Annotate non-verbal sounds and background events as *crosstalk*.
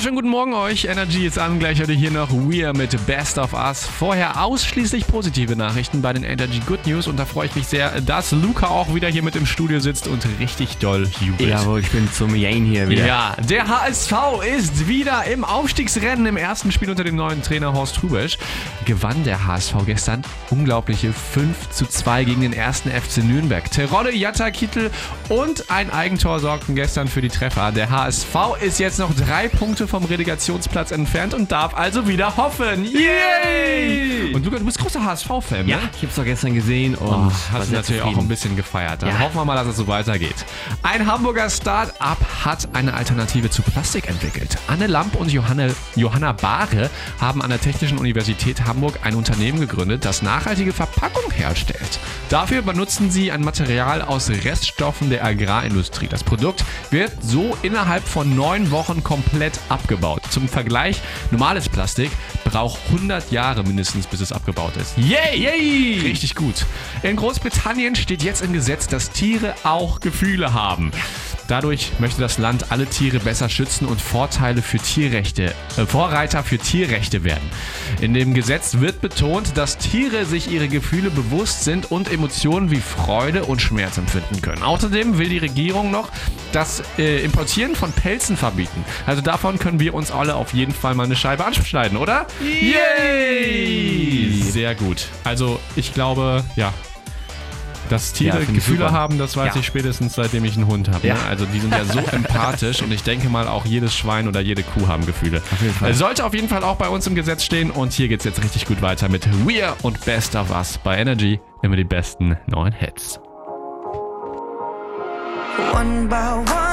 wunderschönen guten Morgen euch. Energy ist an. Gleich heute hier noch We mit Best of Us. Vorher ausschließlich positive Nachrichten bei den Energy Good News. Und da freue ich mich sehr, dass Luca auch wieder hier mit im Studio sitzt und richtig doll jubelt. Jawohl, ich bin zum Jane hier wieder. Ja, der HSV ist wieder im Aufstiegsrennen im ersten Spiel unter dem neuen Trainer Horst Rubesch. Gewann der HSV gestern unglaubliche 5 zu 2 gegen den ersten FC Nürnberg. Terodde, Jatta, Kittel und ein Eigentor sorgten gestern für die Treffer. Der HSV ist jetzt noch drei Punkte vom Relegationsplatz entfernt und darf also wieder hoffen. Yay! Und Luca, du bist großer HSV-Fan, Ja, ne? ich hab's doch gestern gesehen und Oh, hast natürlich auch zufrieden. ein bisschen gefeiert. Dann Ja. hoffen wir mal, dass es so weitergeht. Ein Hamburger Start-up hat eine Alternative zu Plastik entwickelt. Anne Lamp und Johanne, Johanna Bahre haben an der Technischen Universität Hamburg ein Unternehmen gegründet, das nachhaltige Verpackung herstellt. Dafür benutzen sie ein Material aus Reststoffen der Agrarindustrie. Das Produkt wird so innerhalb von neun Wochen komplett abgebaut. Zum Vergleich, normales Plastik braucht 100 Jahre mindestens, bis es abgebaut ist. Yay! Yay! Richtig gut. In Großbritannien steht jetzt im Gesetz, dass Tiere auch Gefühle haben. Dadurch möchte das Land alle Tiere besser schützen und Vorteile für Tierrechte, äh, Vorreiter für Tierrechte werden. In dem Gesetz wird betont, dass Tiere sich ihre Gefühle bewusst sind und Emotionen wie Freude und Schmerz empfinden können. Außerdem will die Regierung noch das äh, Importieren von Pelzen verbieten. Also davon können wir uns alle auf jeden Fall mal eine Scheibe anschneiden, oder? Yay! Sehr gut. Also ich glaube, ja. Dass Tiere Ja, Gefühle haben, das weiß Ja. ich spätestens seitdem ich einen Hund habe. Ja. Ne? Also die sind ja so *laughs* empathisch und ich denke mal auch jedes Schwein oder jede Kuh haben Gefühle. Auf jeden Fall. Sollte auf jeden Fall auch bei uns im Gesetz stehen und hier geht's jetzt richtig gut weiter mit We're und Best of Us bei Energy. Immer die besten neuen Hits. One by one,